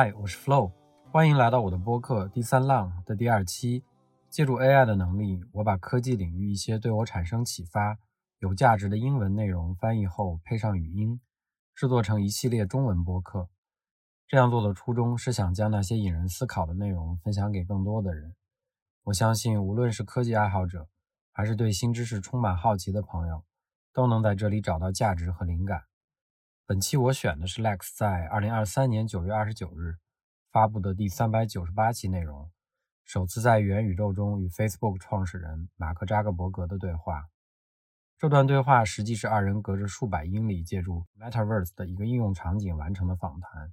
嗨，我是 Flow，欢迎来到我的播客《第三浪》的第二期。借助 AI 的能力，我把科技领域一些对我产生启发、有价值的英文内容翻译后配上语音，制作成一系列中文播客。这样做的初衷是想将那些引人思考的内容分享给更多的人。我相信，无论是科技爱好者，还是对新知识充满好奇的朋友，都能在这里找到价值和灵感。本期我选的是 Lex 在二零二三年九月二十九日发布的第三百九十八期内容，首次在元宇宙中与 Facebook 创始人马克扎克伯格的对话。这段对话实际是二人隔着数百英里，借助 Metaverse 的一个应用场景完成的访谈。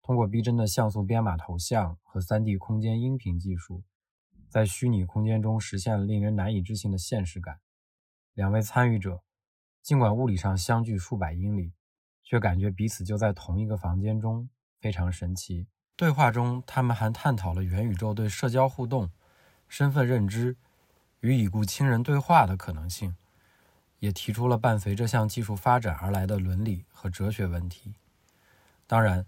通过逼真的像素编码头像和 3D 空间音频技术，在虚拟空间中实现了令人难以置信的现实感。两位参与者尽管物理上相距数百英里，却感觉彼此就在同一个房间中，非常神奇。对话中，他们还探讨了元宇宙对社交互动、身份认知与已故亲人对话的可能性，也提出了伴随这项技术发展而来的伦理和哲学问题。当然。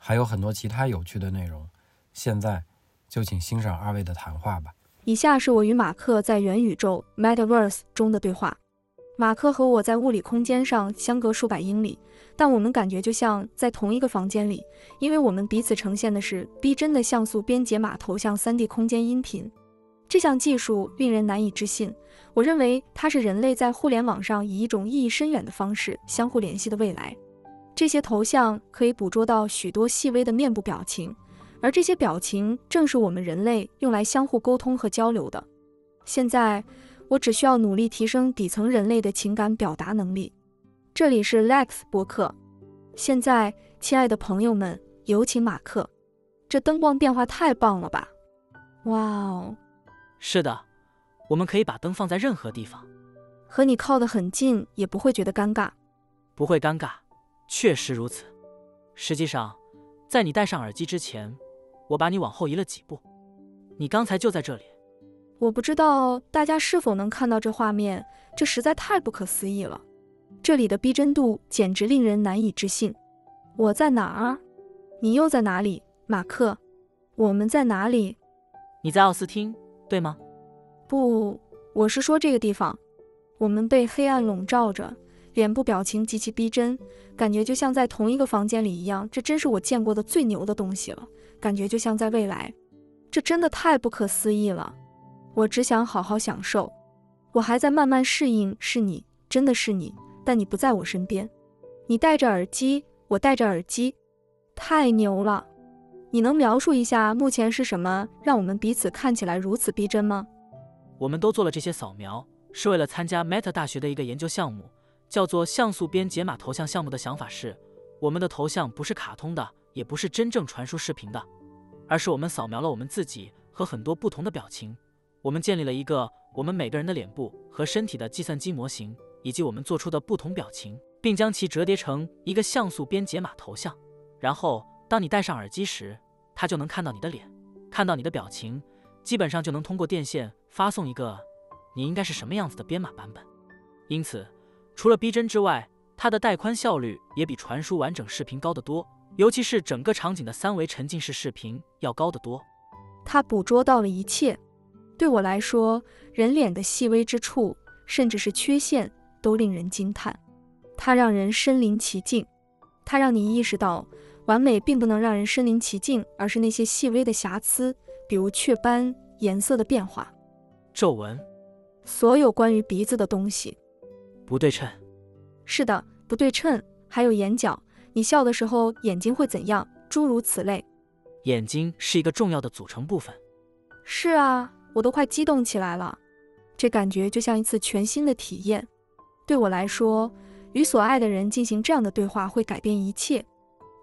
还有很多其他有趣的内容，现在就请欣赏二位的谈话吧。以下是我与马克在元宇宙 Metaverse 中的对话。马克和我在物理空间上相隔数百英里，但我们感觉就像在同一个房间里，因为我们彼此呈现的是逼真的像素编解码头像 3D 空间音频。这项技术令人难以置信。我认为它是人类在互联网上以一种意义深远的方式相互联系的未来。这些头像可以捕捉到许多细微的面部表情，而这些表情正是我们人类用来相互沟通和交流的。现在，我只需要努力提升底层人类的情感表达能力。这里是 Lex 博客。现在，亲爱的朋友们，有请马克。这灯光变化太棒了吧！哇哦！是的，我们可以把灯放在任何地方，和你靠得很近也不会觉得尴尬。不会尴尬。确实如此。实际上，在你戴上耳机之前，我把你往后移了几步。你刚才就在这里。我不知道大家是否能看到这画面，这实在太不可思议了。这里的逼真度简直令人难以置信。我在哪儿？你又在哪里，马克？我们在哪里？你在奥斯汀，对吗？不，我是说这个地方。我们被黑暗笼罩着。脸部表情极其逼真，感觉就像在同一个房间里一样。这真是我见过的最牛的东西了，感觉就像在未来。这真的太不可思议了。我只想好好享受。我还在慢慢适应，是你，真的是你，但你不在我身边。你戴着耳机，我戴着耳机，太牛了。你能描述一下目前是什么让我们彼此看起来如此逼真吗？我们都做了这些扫描，是为了参加 Meta 大学的一个研究项目。叫做像素编解码头像项目的想法是，我们的头像不是卡通的，也不是真正传输视频的，而是我们扫描了我们自己和很多不同的表情，我们建立了一个我们每个人的脸部和身体的计算机模型，以及我们做出的不同表情，并将其折叠成一个像素编解码头像。然后，当你戴上耳机时，它就能看到你的脸，看到你的表情，基本上就能通过电线发送一个你应该是什么样子的编码版本。因此。除了逼真之外，它的带宽效率也比传输完整视频高得多，尤其是整个场景的三维沉浸式视频要高得多。它捕捉到了一切，对我来说，人脸的细微之处，甚至是缺陷，都令人惊叹。它让人身临其境，它让你意识到，完美并不能让人身临其境，而是那些细微的瑕疵，比如雀斑、颜色的变化、皱纹，所有关于鼻子的东西。不对称，是的，不对称，还有眼角，你笑的时候眼睛会怎样？诸如此类。眼睛是一个重要的组成部分。是啊，我都快激动起来了，这感觉就像一次全新的体验。对我来说，与所爱的人进行这样的对话会改变一切。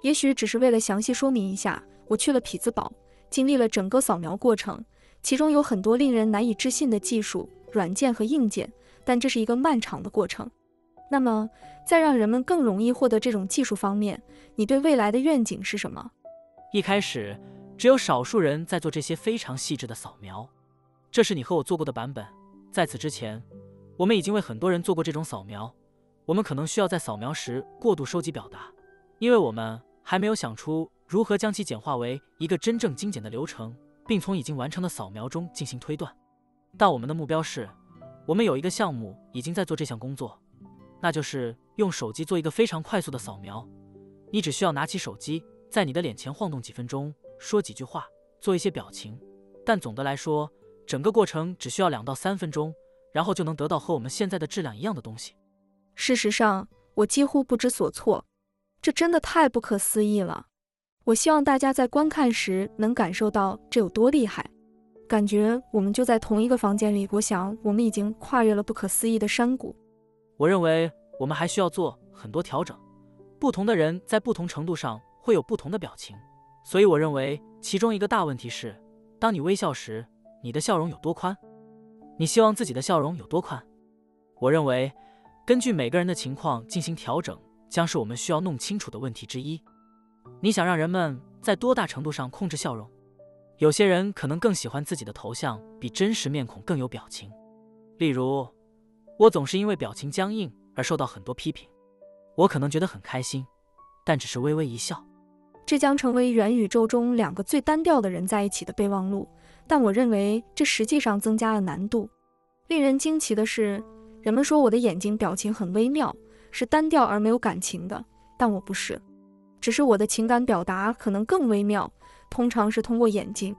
也许只是为了详细说明一下，我去了匹兹堡，经历了整个扫描过程，其中有很多令人难以置信的技术、软件和硬件。但这是一个漫长的过程。那么，在让人们更容易获得这种技术方面，你对未来的愿景是什么？一开始，只有少数人在做这些非常细致的扫描。这是你和我做过的版本。在此之前，我们已经为很多人做过这种扫描。我们可能需要在扫描时过度收集表达，因为我们还没有想出如何将其简化为一个真正精简的流程，并从已经完成的扫描中进行推断。但我们的目标是，我们有一个项目已经在做这项工作，那就是用手机做一个非常快速的扫描。你只需要拿起手机，在你的脸前晃动几分钟，说几句话，做一些表情。但总的来说，整个过程只需要两到三分钟，然后就能得到和我们现在的质量一样的东西。事实上，我几乎不知所措，这真的太不可思议了。我希望大家在观看时能感受到这有多厉害。感觉我们就在同一个房间里，我想我们已经跨越了不可思议的山谷。我认为我们还需要做很多调整。不同的人在不同程度上会有不同的表情，所以我认为其中一个大问题是：当你微笑时，你的笑容有多宽？你希望自己的笑容有多宽？我认为，根据每个人的情况进行调整，将是我们需要弄清楚的问题之一。你想让人们在多大程度上控制笑容？有些人可能更喜欢自己的头像比真实面孔更有表情。例如，我总是因为表情僵硬而受到很多批评。我可能觉得很开心，但只是微微一笑。这将成为元宇宙中两个最单调的人在一起的备忘录。但我认为这实际上增加了难度。令人惊奇的是，人们说我的眼睛表情很微妙，是单调而没有感情的。但我不是，只是我的情感表达可能更微妙，通常是通过眼睛。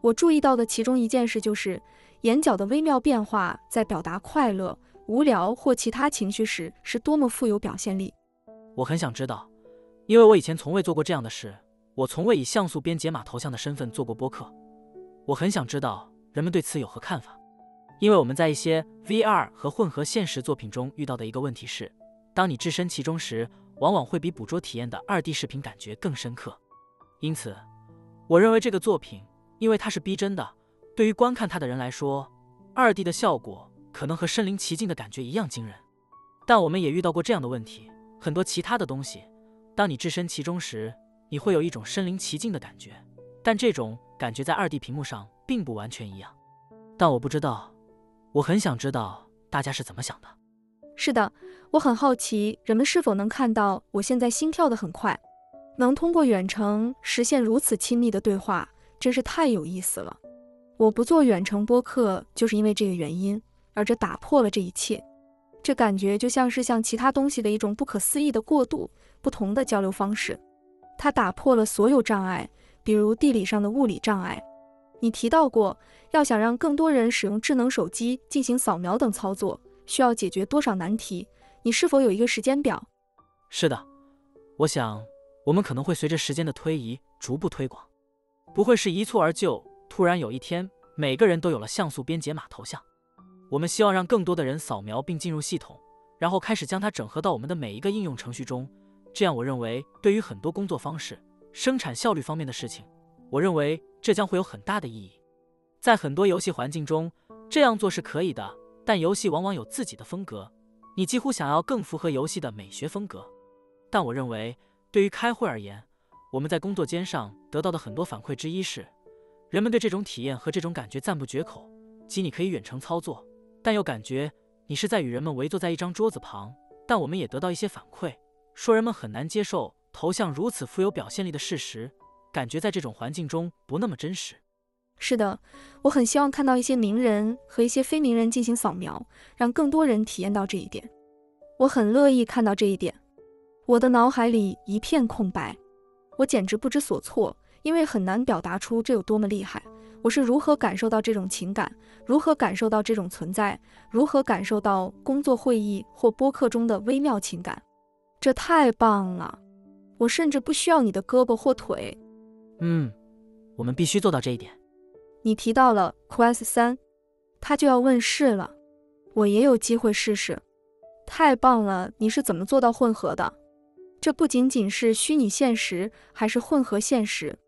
我注意到的其中一件事就是，眼角的微妙变化在表达快乐。无聊或其他情绪时是多么富有表现力。我很想知道，因为我以前从未做过这样的事。我从未以像素编解码头像的身份做过播客。我很想知道人们对此有何看法。因为我们在一些 VR 和混合现实作品中遇到的一个问题是，当你置身其中时，往往会比捕捉体验的 2D 视频感觉更深刻。因此，我认为这个作品，因为它是逼真的，对于观看它的人来说，2D 的效果。可能和身临其境的感觉一样惊人，但我们也遇到过这样的问题。很多其他的东西，当你置身其中时，你会有一种身临其境的感觉，但这种感觉在二 D 屏幕上并不完全一样。但我不知道，我很想知道大家是怎么想的。是的，我很好奇人们是否能看到我现在心跳的很快，能通过远程实现如此亲密的对话，真是太有意思了。我不做远程播客就是因为这个原因。而这打破了这一切，这感觉就像是向其他东西的一种不可思议的过渡，不同的交流方式。它打破了所有障碍，比如地理上的物理障碍。你提到过，要想让更多人使用智能手机进行扫描等操作，需要解决多少难题？你是否有一个时间表？是的，我想我们可能会随着时间的推移逐步推广，不会是一蹴而就。突然有一天，每个人都有了像素编解码头像。我们希望让更多的人扫描并进入系统，然后开始将它整合到我们的每一个应用程序中。这样，我认为对于很多工作方式、生产效率方面的事情，我认为这将会有很大的意义。在很多游戏环境中，这样做是可以的，但游戏往往有自己的风格，你几乎想要更符合游戏的美学风格。但我认为，对于开会而言，我们在工作间上得到的很多反馈之一是，人们对这种体验和这种感觉赞不绝口，即你可以远程操作。但又感觉你是在与人们围坐在一张桌子旁，但我们也得到一些反馈，说人们很难接受头像如此富有表现力的事实，感觉在这种环境中不那么真实。是的，我很希望看到一些名人和一些非名人进行扫描，让更多人体验到这一点。我很乐意看到这一点。我的脑海里一片空白，我简直不知所措，因为很难表达出这有多么厉害。我是如何感受到这种情感？如何感受到这种存在？如何感受到工作会议或播客中的微妙情感？这太棒了！我甚至不需要你的胳膊或腿。嗯，我们必须做到这一点。你提到了 Quest 三，它就要问世了。我也有机会试试。太棒了！你是怎么做到混合的？这不仅仅是虚拟现实，还是混合现实？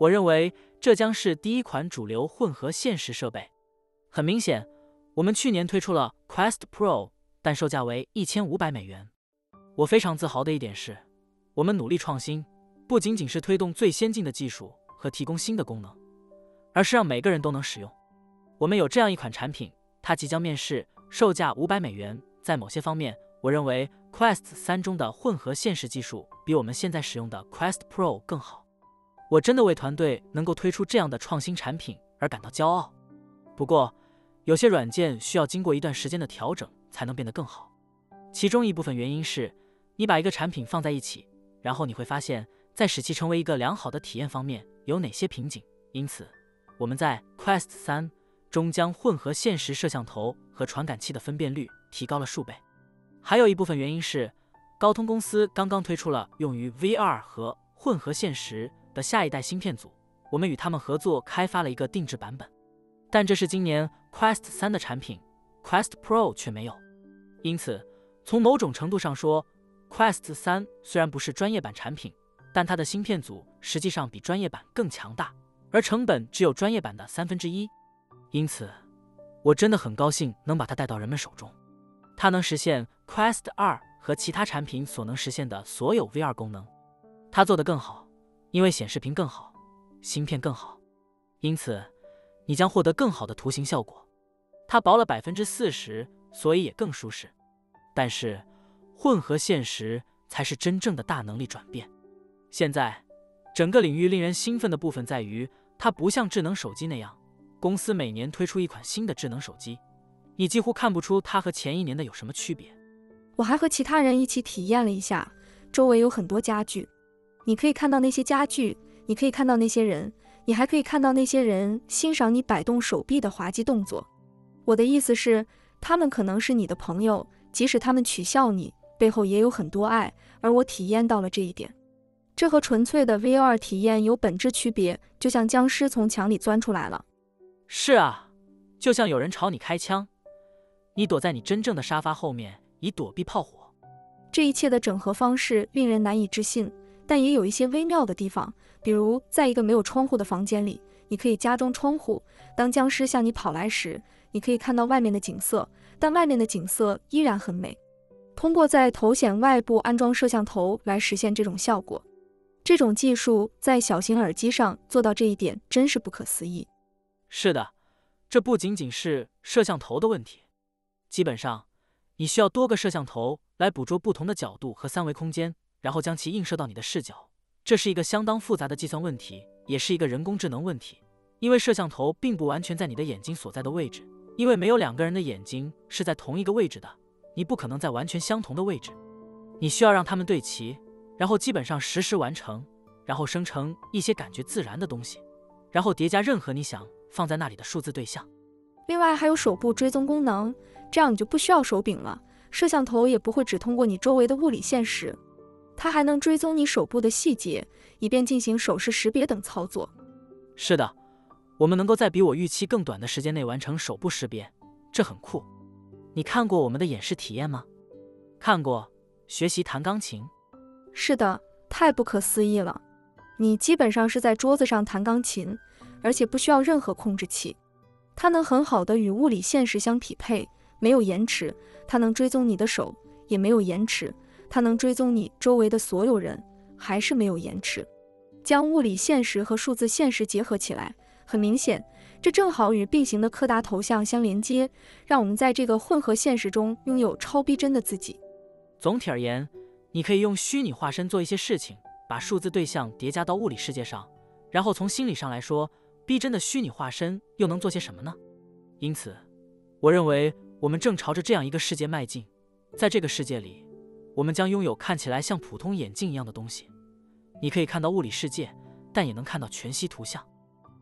我认为。这将是第一款主流混合现实设备。很明显，我们去年推出了 Quest Pro，但售价为一千五百美元。我非常自豪的一点是，我们努力创新，不仅仅是推动最先进的技术和提供新的功能，而是让每个人都能使用。我们有这样一款产品，它即将面世，售价五百美元。在某些方面，我认为 Quest 三中的混合现实技术比我们现在使用的 Quest Pro 更好。我真的为团队能够推出这样的创新产品而感到骄傲。不过，有些软件需要经过一段时间的调整才能变得更好。其中一部分原因是，你把一个产品放在一起，然后你会发现，在使其成为一个良好的体验方面有哪些瓶颈。因此，我们在 Quest 三中将混合现实摄像头和传感器的分辨率提高了数倍。还有一部分原因是，高通公司刚刚推出了用于 VR 和混合现实的下一代芯片组，我们与他们合作开发了一个定制版本。但这是今年 Quest 三的产品，Quest Pro 却没有。因此，从某种程度上说，Quest 三虽然不是专业版产品，但它的芯片组实际上比专业版更强大，而成本只有专业版的三分之一。因此，我真的很高兴能把它带到人们手中。它能实现 Quest 二和其他产品所能实现的所有 VR 功能。它做得更好，因为显示屏更好，芯片更好。因此，你将获得更好的图形效果。它薄了百分之四十，所以也更舒适。但是，混合现实才是真正的大能力转变。现在，整个领域令人兴奋的部分在于，它不像智能手机那样，公司每年推出一款新的智能手机，你几乎看不出它和前一年的有什么区别。我还和其他人一起体验了一下，周围有很多家具，你可以看到那些家具，你可以看到那些人，你还可以看到那些人欣赏你摆动手臂的滑稽动作。我的意思是，他们可能是你的朋友。即使他们取笑你，背后也有很多爱，而我体验到了这一点。这和纯粹的 VR 体验有本质区别，就像僵尸从墙里钻出来了。是啊，就像有人朝你开枪，你躲在你真正的沙发后面以躲避炮火。这一切的整合方式令人难以置信，但也有一些微妙的地方，比如在一个没有窗户的房间里，你可以加装窗户，当僵尸向你跑来时，你可以看到外面的景色。但外面的景色依然很美。通过在头显外部安装摄像头来实现这种效果，这种技术在小型耳机上做到这一点真是不可思议。是的，这不仅仅是摄像头的问题，基本上你需要多个摄像头来捕捉不同的角度和三维空间，然后将其映射到你的视角。这是一个相当复杂的计算问题，也是一个人工智能问题，因为摄像头并不完全在你的眼睛所在的位置。因为没有两个人的眼睛是在同一个位置的，你不可能在完全相同的位置。你需要让它们对齐，然后基本上实时完成，然后生成一些感觉自然的东西，然后叠加任何你想放在那里的数字对象。另外还有手部追踪功能，这样你就不需要手柄了，摄像头也不会只通过你周围的物理现实，它还能追踪你手部的细节，以便进行手势识别等操作。是的。我们能够在比我预期更短的时间内完成手部识别，这很酷。你看过我们的演示体验吗？看过。学习弹钢琴？是的，太不可思议了。你基本上是在桌子上弹钢琴，而且不需要任何控制器。它能很好的与物理现实相匹配，没有延迟。它能追踪你的手，也没有延迟。它能追踪你周围的所有人，还是没有延迟。将物理现实和数字现实结合起来。很明显，这正好与并行的柯达头像相连接，让我们在这个混合现实中拥有超逼真的自己。总体而言，你可以用虚拟化身做一些事情，把数字对象叠加到物理世界上，然后从心理上来说，逼真的虚拟化身又能做些什么呢？因此，我认为我们正朝着这样一个世界迈进。在这个世界里，我们将拥有看起来像普通眼镜一样的东西，你可以看到物理世界，但也能看到全息图像。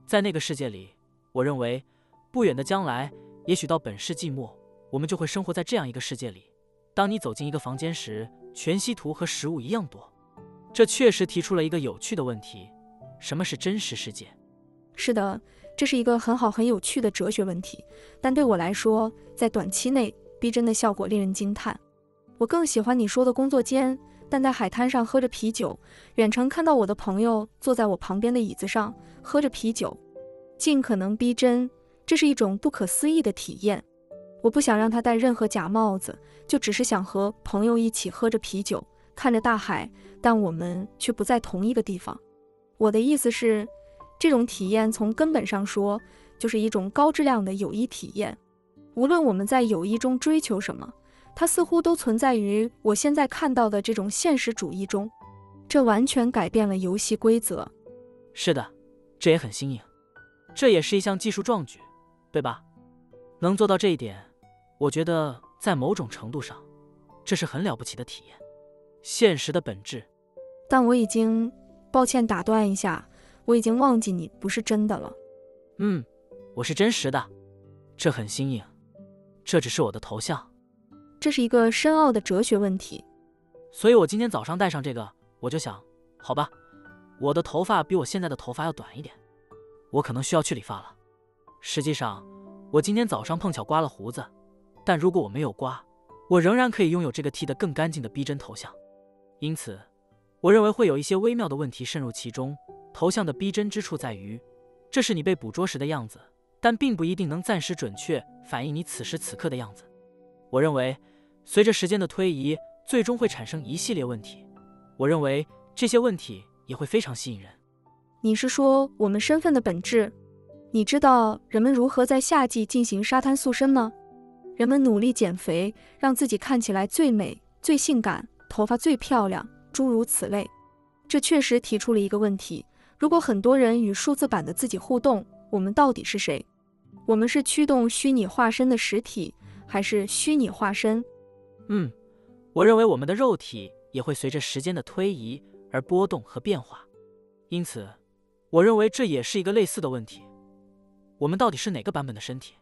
在那个世界里，我认为不远的将来，也许到本世纪末，我们就会生活在这样一个世界里。当你走进一个房间时，全息图和实物一样多。这确实提出了一个有趣的问题：什么是真实世界？是的，这是一个很好、很有趣的哲学问题。但对我来说，在短期内，逼真的效果令人惊叹。我更喜欢你说的工作间，但在海滩上喝着啤酒，远程看到我的朋友坐在我旁边的椅子上。喝着啤酒，尽可能逼真，这是一种不可思议的体验。我不想让他戴任何假帽子，就只是想和朋友一起喝着啤酒，看着大海，但我们却不在同一个地方。我的意思是，这种体验从根本上说，就是一种高质量的友谊体验。无论我们在友谊中追求什么，它似乎都存在于我现在看到的这种现实主义中。这完全改变了游戏规则。是的，这也很新颖，这也是一项技术壮举，对吧？能做到这一点，我觉得在某种程度上，这是很了不起的体验。现实的本质。但我已经，抱歉打断一下，我已经忘记你不是真的了。嗯，我是真实的，这很新颖，这只是我的头像。这是一个深奥的哲学问题。所以我今天早上戴上这个，我就想，好吧，我的头发比我现在的头发要短一点，我可能需要去理发了。实际上，我今天早上碰巧刮了胡子，但如果我没有刮，我仍然可以拥有这个剃得更干净的逼真头像。因此，我认为会有一些微妙的问题渗入其中。头像的逼真之处在于，这是你被捕捉时的样子，但并不一定能暂时准确反映你此时此刻的样子。我认为，随着时间的推移，最终会产生一系列问题。我认为这些问题也会非常吸引人。你是说我们身份的本质？你知道人们如何在夏季进行沙滩塑身吗？人们努力减肥，让自己看起来最美、最性感。头发最漂亮，诸如此类，这确实提出了一个问题：如果很多人与数字版的自己互动，我们到底是谁？我们是驱动虚拟化身的实体，还是虚拟化身？嗯，我认为我们的肉体也会随着时间的推移而波动和变化，因此，我认为这也是一个类似的问题：我们到底是哪个版本的身体？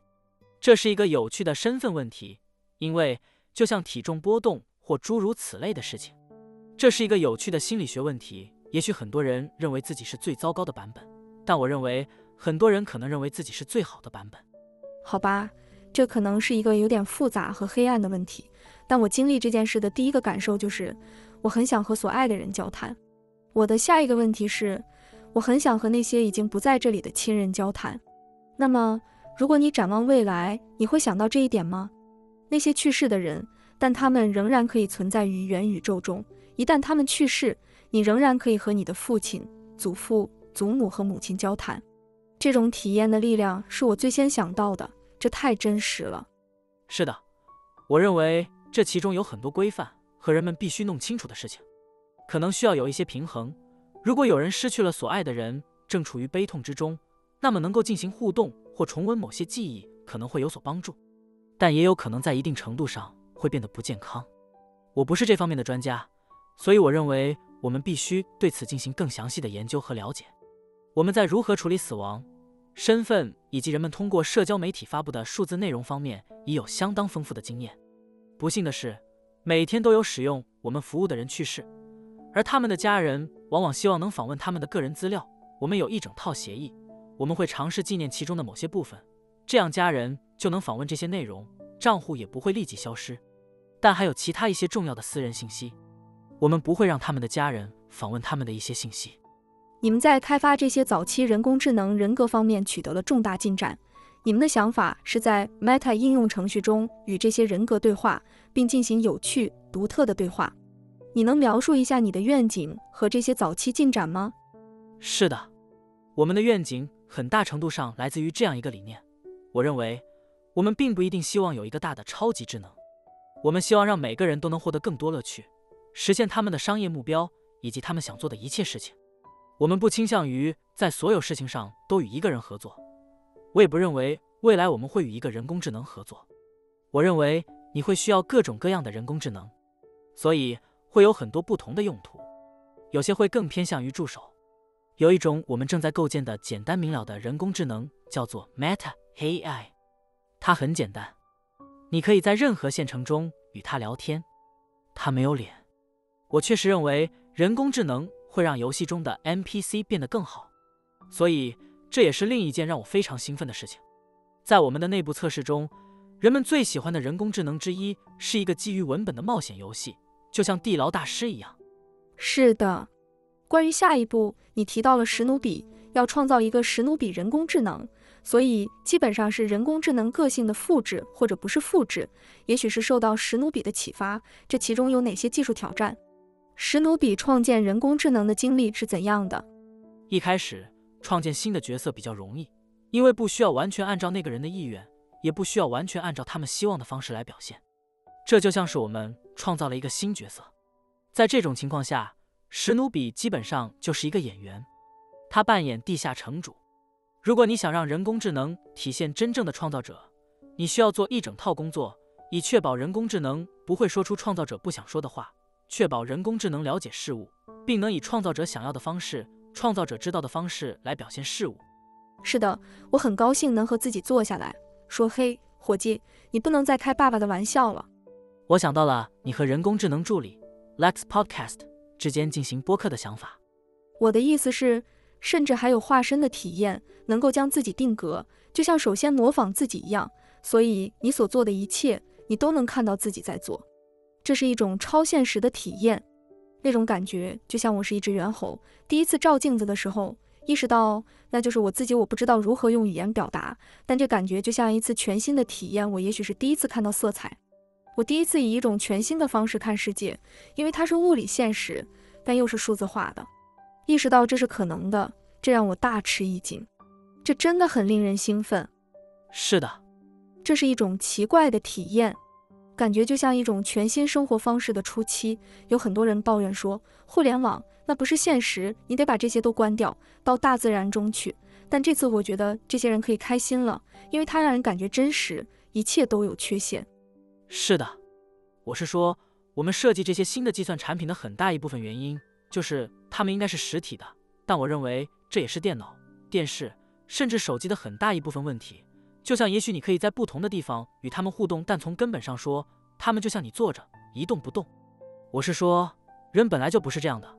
这是一个有趣的身份问题，因为就像体重波动。或诸如此类的事情，这是一个有趣的心理学问题。也许很多人认为自己是最糟糕的版本，但我认为很多人可能认为自己是最好的版本。好吧，这可能是一个有点复杂和黑暗的问题。但我经历这件事的第一个感受就是，我很想和所爱的人交谈。我的下一个问题是，我很想和那些已经不在这里的亲人交谈。那么，如果你展望未来，你会想到这一点吗？那些去世的人。但他们仍然可以存在于元宇宙中。一旦他们去世，你仍然可以和你的父亲、祖父、祖母和母亲交谈。这种体验的力量是我最先想到的。这太真实了。是的，我认为这其中有很多规范和人们必须弄清楚的事情，可能需要有一些平衡。如果有人失去了所爱的人，正处于悲痛之中，那么能够进行互动或重温某些记忆可能会有所帮助，但也有可能在一定程度上。会变得不健康。我不是这方面的专家，所以我认为我们必须对此进行更详细的研究和了解。我们在如何处理死亡、身份以及人们通过社交媒体发布的数字内容方面已有相当丰富的经验。不幸的是，每天都有使用我们服务的人去世，而他们的家人往往希望能访问他们的个人资料。我们有一整套协议，我们会尝试纪念其中的某些部分，这样家人就能访问这些内容，账户也不会立即消失。但还有其他一些重要的私人信息，我们不会让他们的家人访问他们的一些信息。你们在开发这些早期人工智能人格方面取得了重大进展。你们的想法是在 Meta 应用程序中与这些人格对话，并进行有趣、独特的对话。你能描述一下你的愿景和这些早期进展吗？是的，我们的愿景很大程度上来自于这样一个理念。我认为，我们并不一定希望有一个大的超级智能。我们希望让每个人都能获得更多乐趣，实现他们的商业目标以及他们想做的一切事情。我们不倾向于在所有事情上都与一个人合作。我也不认为未来我们会与一个人工智能合作。我认为你会需要各种各样的人工智能，所以会有很多不同的用途。有些会更偏向于助手。有一种我们正在构建的简单明了的人工智能叫做 Meta AI，它很简单。你可以在任何县城中与他聊天，他没有脸。我确实认为人工智能会让游戏中的 NPC 变得更好，所以这也是另一件让我非常兴奋的事情。在我们的内部测试中，人们最喜欢的人工智能之一是一个基于文本的冒险游戏，就像地牢大师一样。是的，关于下一步，你提到了史努比，要创造一个史努比人工智能。所以基本上是人工智能个性的复制，或者不是复制，也许是受到史努比的启发。这其中有哪些技术挑战？史努比创建人工智能的经历是怎样的？一开始创建新的角色比较容易，因为不需要完全按照那个人的意愿，也不需要完全按照他们希望的方式来表现。这就像是我们创造了一个新角色。在这种情况下，史努比基本上就是一个演员。他扮演地下城主。如果你想让人工智能体现真正的创造者，你需要做一整套工作，以确保人工智能不会说出创造者不想说的话，确保人工智能了解事物，并能以创造者想要的方式、创造者知道的方式来表现事物。是的，我很高兴能和自己坐下来说：“嘿，伙计，你不能再开爸爸的玩笑了。”我想到了你和人工智能助理 Lex Podcast 之间进行播客的想法。我的意思是。甚至还有化身的体验，能够将自己定格，就像首先模仿自己一样。所以你所做的一切，你都能看到自己在做。这是一种超现实的体验，那种感觉就像我是一只猿猴，第一次照镜子的时候，意识到那就是我自己。我不知道如何用语言表达，但这感觉就像一次全新的体验。我也许是第一次看到色彩，我第一次以一种全新的方式看世界，因为它是物理现实，但又是数字化的。意识到这是可能的，这让我大吃一惊。这真的很令人兴奋。是的，这是一种奇怪的体验，感觉就像一种全新生活方式的初期。有很多人抱怨说，互联网那不是现实，你得把这些都关掉，到大自然中去。但这次我觉得这些人可以开心了，因为它让人感觉真实，一切都有缺陷。是的，我是说，我们设计这些新的计算产品的很大一部分原因。就是它们应该是实体的，但我认为这也是电脑、电视甚至手机的很大一部分问题。就像也许你可以在不同的地方与它们互动，但从根本上说，它们就像你坐着一动不动。我是说，人本来就不是这样的。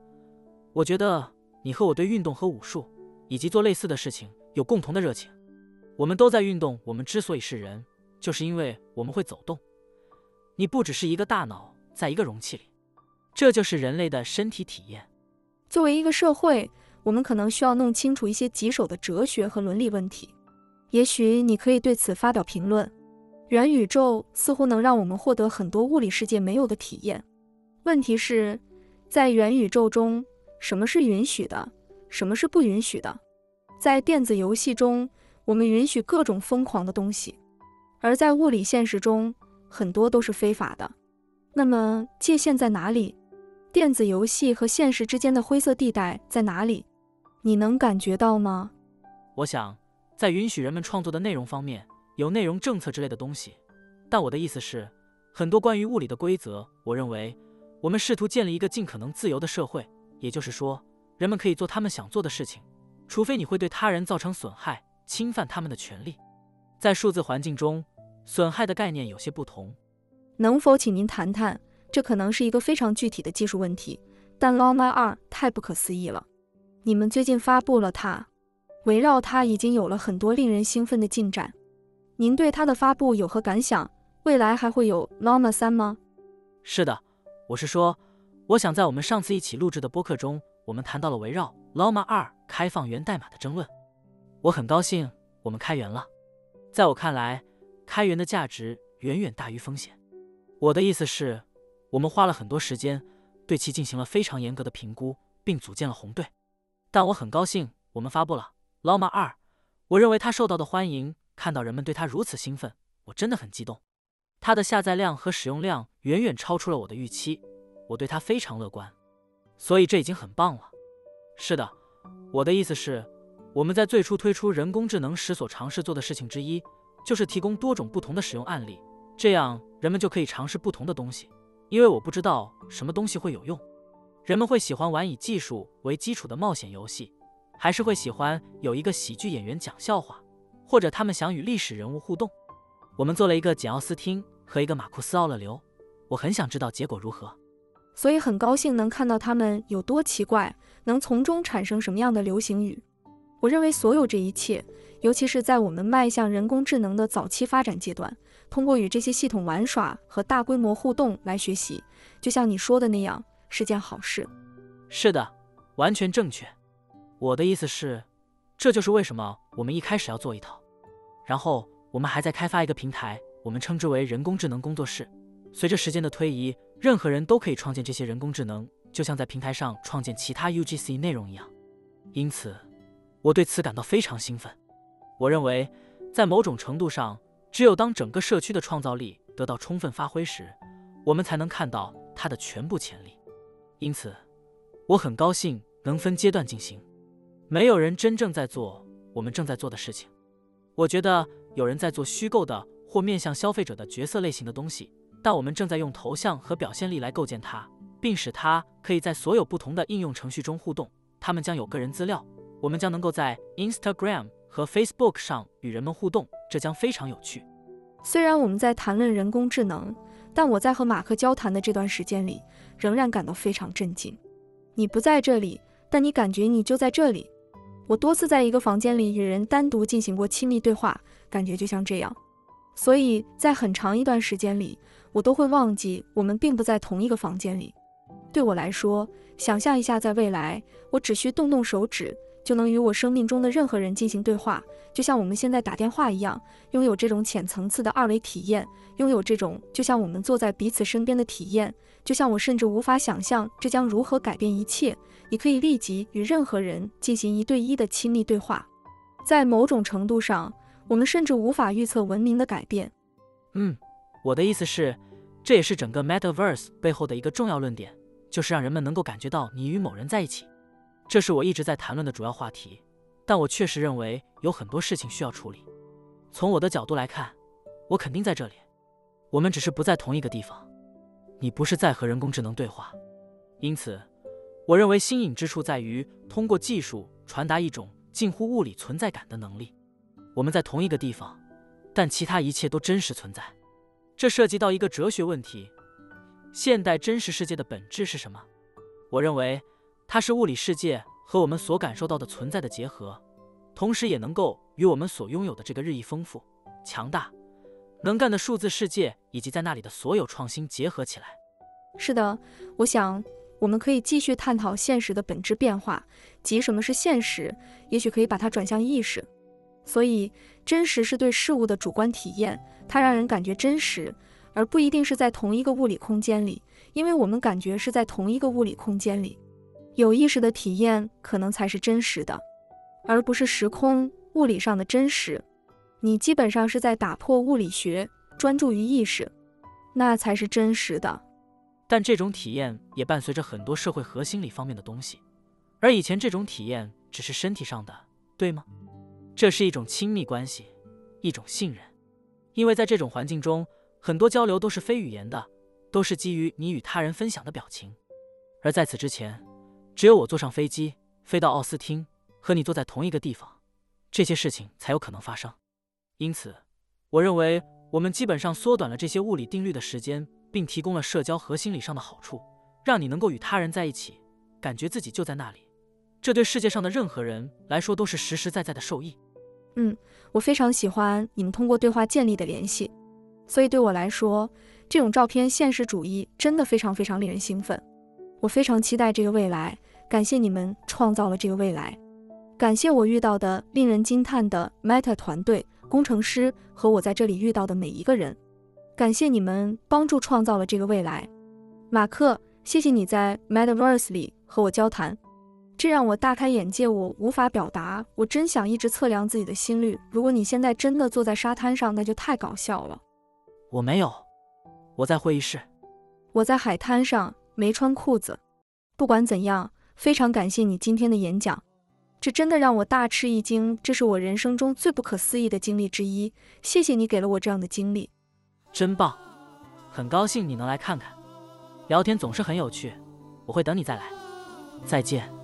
我觉得你和我对运动和武术以及做类似的事情有共同的热情。我们都在运动。我们之所以是人，就是因为我们会走动。你不只是一个大脑在一个容器里。这就是人类的身体体验。作为一个社会，我们可能需要弄清楚一些棘手的哲学和伦理问题。也许你可以对此发表评论。元宇宙似乎能让我们获得很多物理世界没有的体验。问题是，在元宇宙中，什么是允许的，什么是不允许的？在电子游戏中，我们允许各种疯狂的东西，而在物理现实中，很多都是非法的。那么，界限在哪里？电子游戏和现实之间的灰色地带在哪里？你能感觉到吗？我想，在允许人们创作的内容方面，有内容政策之类的东西。但我的意思是，很多关于物理的规则，我认为我们试图建立一个尽可能自由的社会，也就是说，人们可以做他们想做的事情，除非你会对他人造成损害，侵犯他们的权利。在数字环境中，损害的概念有些不同。能否请您谈谈？这可能是一个非常具体的技术问题，但 Llama 2太不可思议了。你们最近发布了它，围绕它已经有了很多令人兴奋的进展。您对它的发布有何感想？未来还会有 Llama 3吗？是的，我是说，我想在我们上次一起录制的播客中，我们谈到了围绕 Llama 2开放源代码的争论。我很高兴我们开源了。在我看来，开源的价值远远大于风险。我的意思是。我们花了很多时间，对其进行了非常严格的评估，并组建了红队。但我很高兴，我们发布了 Llama 二。我认为它受到的欢迎，看到人们对它如此兴奋，我真的很激动。它的下载量和使用量远远超出了我的预期，我对它非常乐观。所以这已经很棒了。是的，我的意思是，我们在最初推出人工智能时所尝试做的事情之一，就是提供多种不同的使用案例，这样人们就可以尝试不同的东西。因为我不知道什么东西会有用，人们会喜欢玩以技术为基础的冒险游戏，还是会喜欢有一个喜剧演员讲笑话，或者他们想与历史人物互动。我们做了一个简奥斯汀和一个马库斯奥勒留，我很想知道结果如何，所以很高兴能看到他们有多奇怪，能从中产生什么样的流行语。我认为所有这一切，尤其是在我们迈向人工智能的早期发展阶段。通过与这些系统玩耍和大规模互动来学习，就像你说的那样，是件好事。是的，完全正确。我的意思是，这就是为什么我们一开始要做一套。然后我们还在开发一个平台，我们称之为人工智能工作室。随着时间的推移，任何人都可以创建这些人工智能，就像在平台上创建其他 UGC 内容一样。因此，我对此感到非常兴奋。我认为，在某种程度上。只有当整个社区的创造力得到充分发挥时，我们才能看到它的全部潜力。因此，我很高兴能分阶段进行。没有人真正在做我们正在做的事情。我觉得有人在做虚构的或面向消费者的角色类型的东西，但我们正在用头像和表现力来构建它，并使它可以在所有不同的应用程序中互动。他们将有个人资料，我们将能够在 Instagram 和 Facebook 上与人们互动，这将非常有趣。虽然我们在谈论人工智能，但我在和马克交谈的这段时间里，仍然感到非常震惊。你不在这里，但你感觉你就在这里。我多次在一个房间里与人单独进行过亲密对话，感觉就像这样。所以在很长一段时间里，我都会忘记我们并不在同一个房间里。对我来说，想象一下，在未来，我只需动动手指，就能与我生命中的任何人进行对话，就像我们现在打电话一样，拥有这种浅层次的二维体验，拥有这种就像我们坐在彼此身边的体验。就像我甚至无法想象这将如何改变一切。你可以立即与任何人进行一对一的亲密对话，在某种程度上，我们甚至无法预测文明的改变。嗯，我的意思是，这也是整个 Metaverse 背后的一个重要论点，就是让人们能够感觉到你与某人在一起。这是我一直在谈论的主要话题。但我确实认为有很多事情需要处理。从我的角度来看，我肯定在这里。我们只是不在同一个地方。你不是在和人工智能对话，因此，我认为新颖之处在于通过技术传达一种近乎物理存在感的能力。我们在同一个地方，但其他一切都真实存在。这涉及到一个哲学问题：现代真实世界的本质是什么？我认为它是物理世界和我们所感受到的存在的结合，同时也能够与我们所拥有的这个日益丰富、强大。能干的数字世界以及在那里的所有创新结合起来。是的，我想我们可以继续探讨现实的本质变化，即什么是现实。也许可以把它转向意识。所以，真实是对事物的主观体验，它让人感觉真实，而不一定是在同一个物理空间里。因为我们感觉是在同一个物理空间里，有意识的体验可能才是真实的，而不是时空物理上的真实。你基本上是在打破物理学，专注于意识，那才是真实的。但这种体验也伴随着很多社会核心理方面的东西，而以前这种体验只是身体上的，对吗？这是一种亲密关系，一种信任，因为在这种环境中，很多交流都是非语言的，都是基于你与他人分享的表情。而在此之前，只有我坐上飞机飞到奥斯汀，和你坐在同一个地方，这些事情才有可能发生。因此，我认为我们基本上缩短了这些物理定律的时间，并提供了社交和心理上的好处，让你能够与他人在一起，感觉自己就在那里。这对世界上的任何人来说都是实实在在的受益。嗯，我非常喜欢你们通过对话建立的联系，所以对我来说，这种照片现实主义真的非常非常令人兴奋。我非常期待这个未来，感谢你们创造了这个未来，感谢我遇到的令人惊叹的 Meta 团队。工程师和我在这里遇到的每一个人，感谢你们帮助创造了这个未来。马克，谢谢你在 Metaverse 里和我交谈，这让我大开眼界。我无法表达，我真想一直测量自己的心率。如果你现在真的坐在沙滩上，那就太搞笑了。我没有，我在会议室。我在海滩上，没穿裤子。不管怎样，非常感谢你今天的演讲。这真的让我大吃一惊，这是我人生中最不可思议的经历之一。谢谢你给了我这样的经历，真棒！很高兴你能来看看，聊天总是很有趣，我会等你再来。再见。